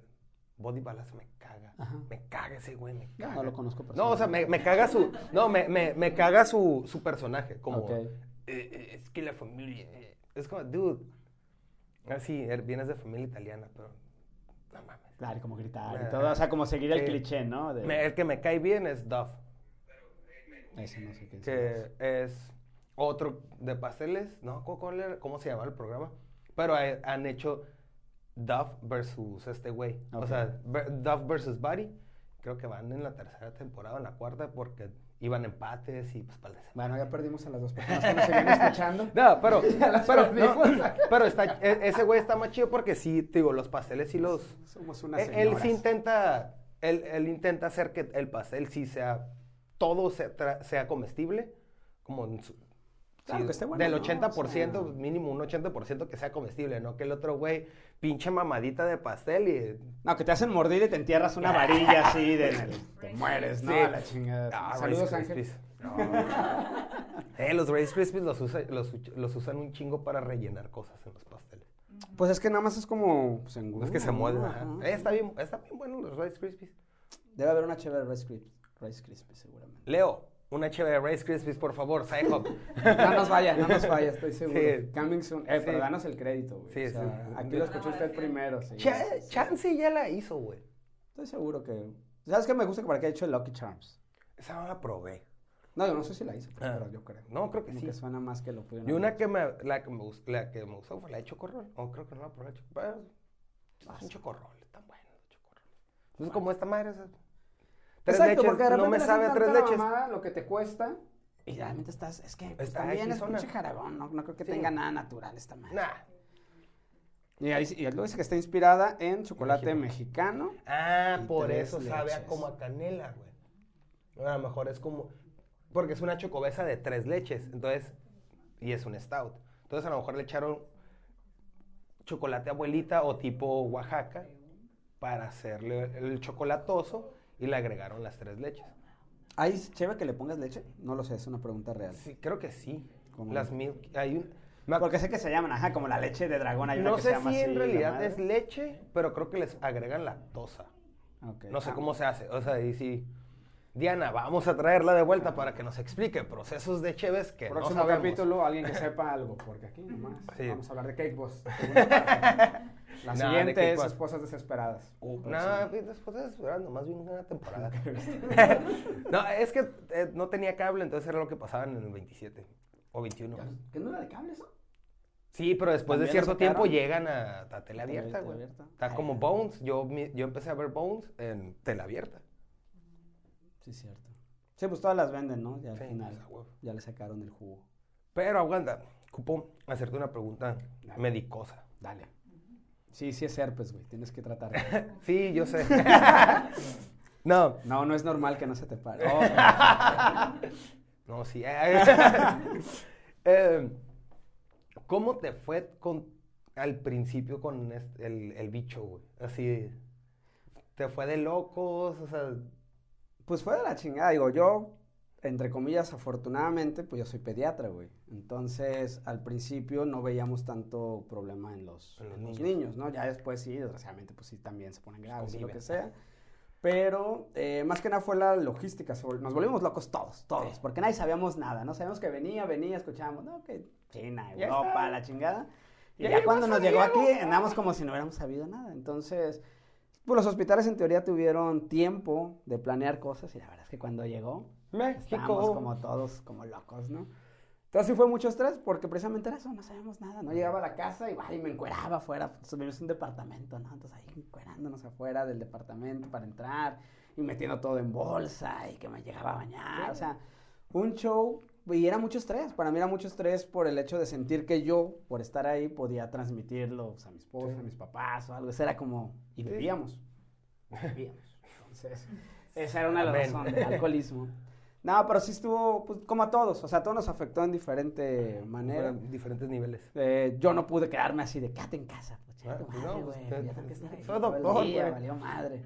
Body Balance me caga. Ajá. Me caga ese güey, me caga. no lo conozco No, o sea, me, me caga su. No, me, me, me caga su, su personaje. Como. Ok. eh, eh, es que la familia. eh, Es como, dude. Ah, sí, er- vienes de familia italiana, pero. no mames. Claro, como gritar y todo. O sea, como seguir el cliché, ¿no? De... Me- el que me cae bien es Duff, Ese no sé qué es. que es otro de pasteles, ¿no? ¿Cómo, se llama el programa? Pero eh, han hecho Duff versus este güey. O Ok. sea, Duff versus Buddy. Creo que van en la tercera temporada, en la cuarta, porque iban empates y pues para el Bueno, ya perdimos a las dos personas que nos siguen [laughs] escuchando. No, pero, [laughs] pero, no, [laughs] pero está, e- ese güey está más chido porque sí, te digo, los pasteles sí los... Somos unas Él, él señoras. sí intenta, él, él intenta hacer que el pastel sí sea, todo sea, comestible, como en su- Claro, sí, que esté bueno, del ¿no? 80%, O sea- mínimo un 80% que sea comestible, ¿no? Que el otro güey, pinche mamadita de pastel y... No, que te hacen mordir y te entierras una varilla así de... [laughs] Te mueres, ¿no? Sí. A la chingada. Ah, Saludos, Rice Ángel. Krispies. [laughs] Eh, los Rice Krispies los, usa- los, uch- los usan un chingo para rellenar cosas en los pasteles. Pues es que nada más es como... Pues, No es que se mueven. ajá. Eh, está, bien, está bien bueno los Rice Krispies. Debe haber una chévere Rice Krispies, Rice Krispies seguramente. Leo, una chévere Rice Krispies, por favor, side hop. No nos vaya, no nos vaya, estoy seguro. Sí. Coming soon. Eh, pero Sí. danos el crédito, güey. Sí, O sea, sí. Aquí lo escuchó usted primero, sí. Cha- Chance ya la hizo, güey. Estoy seguro que... ¿Sabes qué me gusta que para qué ha hecho el Lucky Charms? Esa no la probé. No, yo no sé si la hizo, Ah. pero yo creo. No, creo que Como sí. que suena más que lo pudieron Y una que me, la que me, gust- la que me gustó fue la de chocorrol. O creo que no la probé. Es un chocorrol, están buenos los chocorroles. Entonces, como esta madre es... Tres Exacto, leches, porque de no repente me le sabe a tres leches. mamada lo que te cuesta. Y realmente estás, es que pues, Está también es pinche jarabón, no, no creo que Sí. tenga nada natural esta madre. Nah. Y, ahí, y luego dice que está inspirada en chocolate Mexicano. Ah, por eso sabe a como a canela, güey. A lo mejor es como... Porque es una chocobesa de tres leches, entonces... Y es un stout. Entonces a lo mejor le echaron chocolate abuelita o tipo Oaxaca para hacerle el chocolatoso y le agregaron las tres leches. ¿Hay chévere que le pongas leche? No lo sé, es una pregunta real. Sí, creo que sí. ¿Cómo? Las milk... Hay un... Porque sé que se llaman, ajá, como la leche de dragón. Hay una no que sé se llama si así, en realidad es leche, pero creo que les agregan lactosa. Ok. No sé Ah, cómo se hace. O sea, y si... Diana, vamos a traerla de vuelta para que nos explique procesos de Cheves que Próximo no sabemos. capítulo, alguien que sepa algo, porque aquí nomás Sí. vamos a hablar de Cake Boss. La [laughs] Nah, siguiente es. Esposas Desesperadas. Uh, Próximo. Nada, después de esperando, más bien una temporada. [laughs] [laughs] no, es que eh, no tenía cable, entonces era lo que pasaban en el 27 o 21. ¿Que no era de cable eso? Sí, pero después de ¿También lo cierto tiempo llegan a, a tele A abierta, tele güey. Está como. Bones. Yo, yo empecé a ver Bones en tele abierta. Sí, cierto. Sí, pues todas las venden, ¿no? Ya al Sí, final. pues. Ya le sacaron el jugo. Pero aguanta, cupo hacerte una pregunta Dale. medicosa. Dale. Sí, sí es herpes, güey. Tienes que tratar. [laughs] Sí, yo sé. [laughs] no, No, no es normal que no se te pare. no, [laughs] sí. eh, eh, ¿Cómo te fue con, al principio con este- el, el bicho, güey? Así, ¿te fue de locos? O sea, Pues fue de la chingada. Digo, yo, entre comillas, afortunadamente, pues yo soy pediatra, güey. Entonces, al principio no veíamos tanto problema en los, En niños. niños, ¿no? Ya después sí, desgraciadamente, pues sí, también se ponen graves y lo que sea. Pero eh, más que nada fue la logística. Nos volvimos locos todos, todos. Sí. Porque nadie sabíamos nada, ¿no? Sabíamos que venía, venía, escuchábamos, no, que China, Europa, la chingada. Y Ya ya, cuando nos llegó aquí, andamos como si no hubiéramos sabido nada. Entonces, pues los hospitales en teoría tuvieron tiempo de planear cosas y la verdad es que cuando llegó, estábamos México. como todos como locos, ¿no? Entonces sí fue mucho estrés porque precisamente era eso, no sabíamos nada, ¿no? Llegaba a la casa y, igual, y me encueraba afuera, subimos un departamento, ¿no? Entonces ahí encuerándonos afuera del departamento para entrar y metiendo todo en bolsa y que me llegaba a bañar, o sea, un show y era mucho estrés, para mí era mucho estrés por el hecho de sentir que yo, por estar ahí, podía transmitirlo pues, a mi esposa, Sí. a mis papás o algo, eso era como, y Sí. bebíamos, bebíamos, [laughs] entonces, esa era una de las razones del alcoholismo. No, pero sí estuvo, pues, como a todos, o sea, a todos nos afectó en diferente manera. Fueron diferentes niveles. Eh, yo no pude quedarme así de quédate en casa, pues, Ah, tu pues madre, no, pues, güey, te- [laughs] güey. valió madre.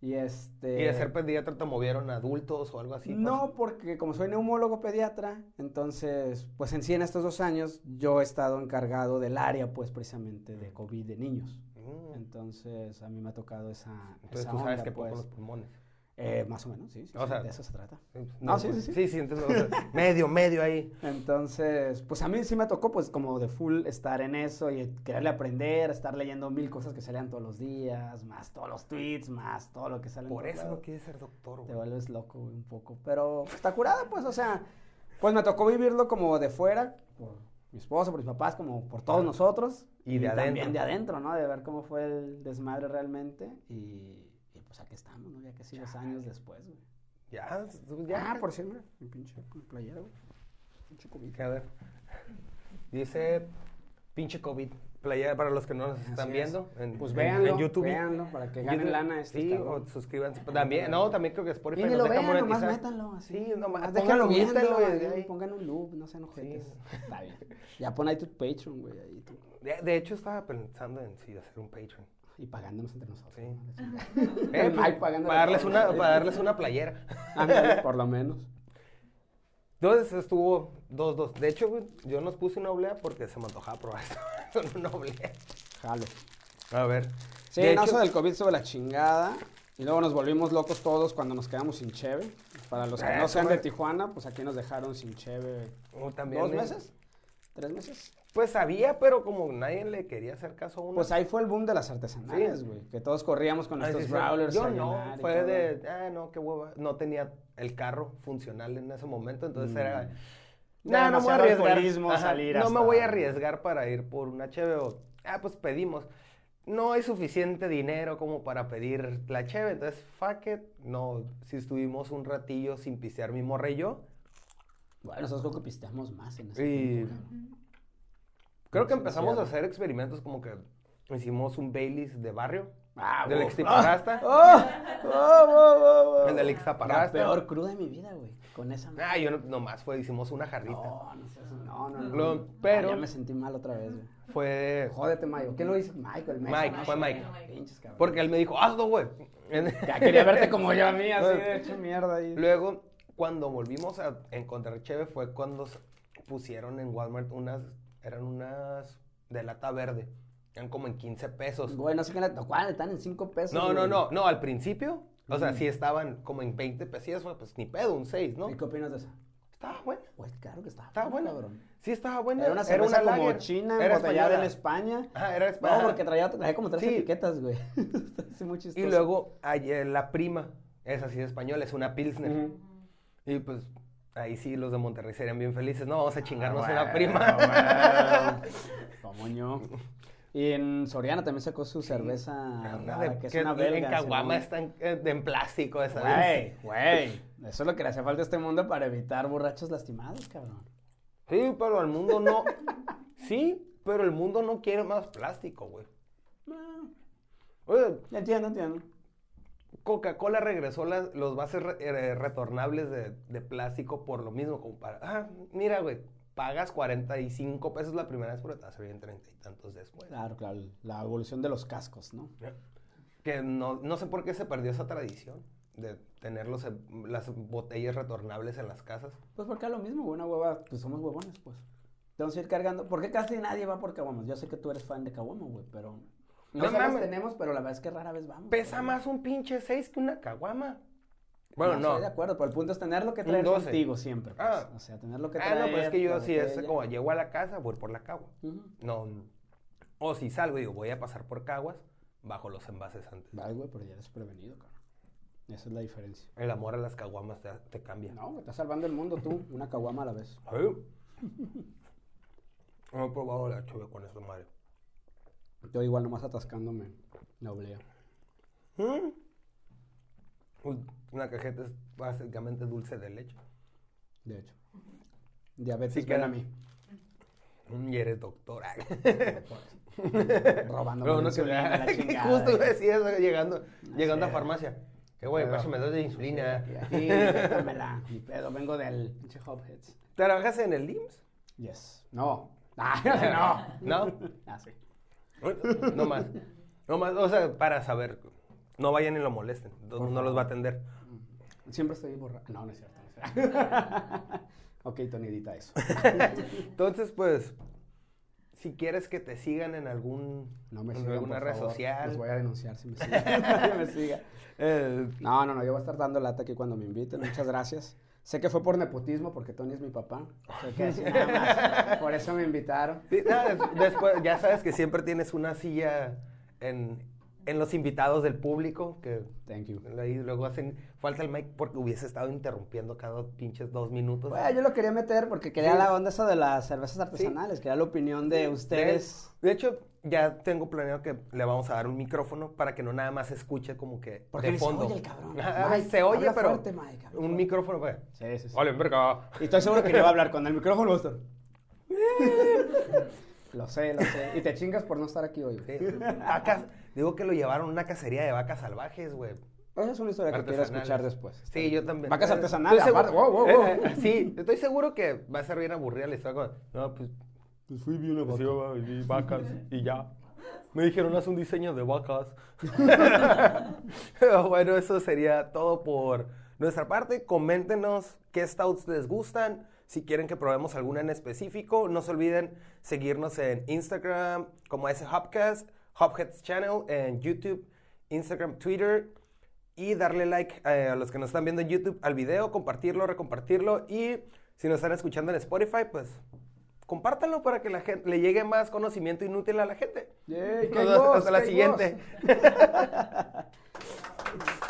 Y este... ¿Y de ser pediatra te movieron a adultos o algo así? No, porque como soy neumólogo pediatra, entonces, pues en sí en estos dos años yo he estado encargado del área, pues precisamente de COVID de niños. Mm. Entonces a mí me ha tocado esa... Entonces esa tú sabes onda, que pues. los pulmones. Eh, más o menos, sí. sí, O sí, sea- de eso se trata. No, sí, pues, sí, sí. Sí, sí, o sea, [laughs] medio, medio ahí. Entonces, pues a mí sí me tocó, pues, como de full estar en eso y quererle aprender, estar leyendo mil cosas que salían todos los días, más todos los tweets, más todo lo que sale Por eso no quieres ser doctor, Te vuelves loco, güey, un poco. Pero está curada, pues, o sea, pues me tocó vivirlo como de fuera, por mi esposo, por mis papás, como por todos nosotros. Y de también adentro. de adentro, ¿no? De ver cómo fue el desmadre realmente. Y, pues aquí estamos, ¿no? Ya casi dos años después, güey. Ya, tú ya. Ah, por cierto, mira, mi pinche playera, güey. Pinche COVID. A ver. Dice pinche COVID. Playera para los que no nos están viendo. En, Pues véanlo, en YouTube. véanlo, para que ganen YouTube. lana estos Sí, o suscríbanse. También, no, también creo que Spotify nos deja vean, nomás monetizar. métanlo así. Sí, nomás, Nomás viendo, métanlo. Pongan un loop, no sean ojetes. Está bien. Ya pon ahí tu Patreon, güey, ahí tú. De, de hecho, estaba pensando en sí, hacer un Patreon. Y pagándonos entre nosotros. Sí. ¿no? [laughs] Eh, pues, para, darles una, para darles una playera. Ándale, [laughs] por lo menos. Entonces estuvo 2-2. De hecho, yo nos puse una oblea porque se me antojaba probar esto [laughs] con una oblea. Jalo. A ver. Sí, de no, hecho, eso del COVID estuvo la chingada. Y luego nos volvimos locos todos cuando nos quedamos sin cheve. Para los que Ah, no sean de Tijuana, pues aquí nos dejaron sin cheve. oh, también, ¿Dos eh, meses? ¿Tres meses? Pues sabía, pero como nadie le quería hacer caso a uno. Pues ahí fue el boom de las artesanales, Sí. güey. Que todos corríamos con nuestros sí. brawlers. Yo no, y fue de, ah, no, qué hueva. No tenía el carro funcional en ese momento, entonces Mm. era, De nah, no me voy a arriesgar. alcoholismo Ajá, salir no me voy a arriesgar para ir por una cheve o, ah, pues pedimos. No hay suficiente dinero como para pedir la cheve, entonces, fuck it. No, si estuvimos un ratillo sin pisear mi morrillo, Bueno, nosotros creo que pisteamos más en ese Y- cabrón. Creo que empezamos a hacer experimentos como que hicimos un Baileys de barrio, Ah, del. Extiparasta. ¡Oh! [laughs] ¡Oh, oh, oh, oh! El del La Ixtaparrasta. peor cruda de mi vida, güey. Con esa Ah, yo no, nomás fue, hicimos una jarrita. No, no no, no, no. Lo- Ah, pero- ya me sentí mal otra vez, güey. Fue Jódete, Mayo. ¿Quién lo hizo? Mike, el Mesa, Mike, ¿no? fue Mike. Pinches cabrón. Porque él me dijo, hazlo, güey. [laughs] Ya quería verte como yo a mí, así de hecho mierda ahí. Luego, cuando volvimos a encontrar Cheve, fue cuando pusieron en Walmart unas, eran unas de lata verde. Eran como en 15 pesos. Güey, no sé qué tocó. Ah, Están en 5 pesos. No, no, güey. no, no, al principio, o sea, Mm. sí estaban como en 20 pesos, pues ni pedo, un 6, ¿no? ¿Y qué opinas de eso? Estaba buena, Güey, claro que estaba. estaba buena. cabrón. Sí, estaba buena. Era una cerveza como lager. china, Era embotellada en. España. Ajá, era No, española. porque traía, traía como tres Sí. etiquetas, güey. [laughs] Está muy chistoso. Y luego, ayer, la prima, es así de española, es una Pilsner. Y pues ahí sí los de Monterrey serían bien felices. No, vamos a chingarnos Ah, una güey, prima. [laughs] Como yo. Y en Soriana también sacó su cerveza Una rara, de- que es que una belga. En Caguama Simón. está en, eh, en plástico esa. Güey, güey. Eso es lo que le hace falta a este mundo para evitar borrachos lastimados, cabrón. Sí, pero el mundo no. Sí, pero el mundo no quiere más plástico, güey. No, Oye, entiendo, entiendo. Coca-Cola regresó las- los vasos re- eh, retornables de, de plástico por lo mismo, como para. Ah, mira, güey, pagas 45 pesos la primera vez, pero te va a salir en 30 y tantos después. Claro, claro. La evolución de los cascos, ¿no? Que no, no sé por qué se perdió esa tradición de tener los, eh, las botellas retornables en las casas. Pues porque es lo mismo, güey, una hueva, pues somos huevones, pues. Tenemos que ir cargando. Porque casi nadie va por caguamas. Yo sé que tú eres fan de caguamas, güey, pero. No, mames. tenemos, pero la verdad es que rara vez vamos. Pesa más un pinche 6 que una caguama. Bueno, no. Estoy de acuerdo, pero el punto es tenerlo que Un traer 12. contigo siempre. pues. Ah. O sea, tenerlo que Ah, traer. no, pero es que yo sí es como llego a la casa, voy por la cagua. No. O si salgo y digo, voy a pasar por caguas, bajo los envases antes. Ay, güey, pero ya eres prevenido, cabrón. Esa es la diferencia. El amor a las caguamas te, te cambia. No, güey, estás salvando el mundo tú, una caguama a la vez. [laughs] Sí. No he probado la chuve con esta madre. Yo igual nomás atascándome la oblea. Mm. Uy, Una cajeta es básicamente dulce de leche. De hecho. Diabetes, Sí, ven a mí. Y eres doctora. Robando No, no insulina, la [laughs] chingada. Justo iba a decir eso llegando, llegando a farmacia. Que güey, Pero- pásame dos de insulina. Aquí, dámela. [laughs] Ni pedo, vengo del pinche. ¿Trabajas en el IMSS? Yes. No. [laughs] Ah, no. ¿No? Ah, sí. No más. No más, o sea, para saber. No vayan y lo molesten. No, los va a atender. Siempre estoy borracho. No, no es cierto. No es cierto. [laughs] ok, Tony, edita eso. [laughs] Entonces, pues, si quieres que te sigan en algún No me en alguna por red favor. social. Los voy a denunciar si me siguen. [laughs] Me siga. Eh, No, no, no, yo voy a estar dando lata aquí cuando me inviten. Muchas gracias. Sé que fue por nepotismo, porque Tony es mi papá. Sé que así [laughs] nada más. Por eso me invitaron. sí, nada, des- después, ya sabes que siempre tienes una silla en, en los invitados del público, que Thank you. ahí luego hacen falta el mic porque hubiese estado interrumpiendo cada pinches dos minutos. Bueno, yo lo quería meter porque quería Sí. la onda esa de las cervezas artesanales, quería la opinión de ustedes. De hecho, ya tengo planeado que le vamos a dar un micrófono para que no nada más escuche como que Porque de ni se fondo. oye el cabrón. Mike, se oye, pero fuerte, Mike, un fuerte. micrófono para... Sí, sí, sí. Vale, verga. Y estoy seguro que le va a hablar con el micrófono. [laughs] lo sé, lo sé. Y te chingas por no estar aquí hoy. Sí, vacas, digo que lo llevaron a una cacería de vacas salvajes, güey. Esa es una historia que quiero escuchar después. Sí, yo también. Vacas Eh, artesanales, seguro- Wow, wow, wow. Eh, eh, sí, estoy seguro que va a ser bien aburrida la historia. No, pues, pues fui vi una vaca. y vi vacas y ya. Me dijeron, haz un diseño de vacas. Pero [laughs] bueno, eso sería todo por nuestra parte. Coméntenos qué stouts les gustan. Si quieren que probemos alguna en específico, no se olviden seguirnos en Instagram como ese Hopcast, Hopheads Channel, en YouTube, Instagram, Twitter y darle like eh, a los que nos están viendo en YouTube al video, compartirlo, recompartirlo y si nos están escuchando en Spotify, pues compártanlo para que la gente le llegue más conocimiento inútil a la gente. Hasta la siguiente. [laughs]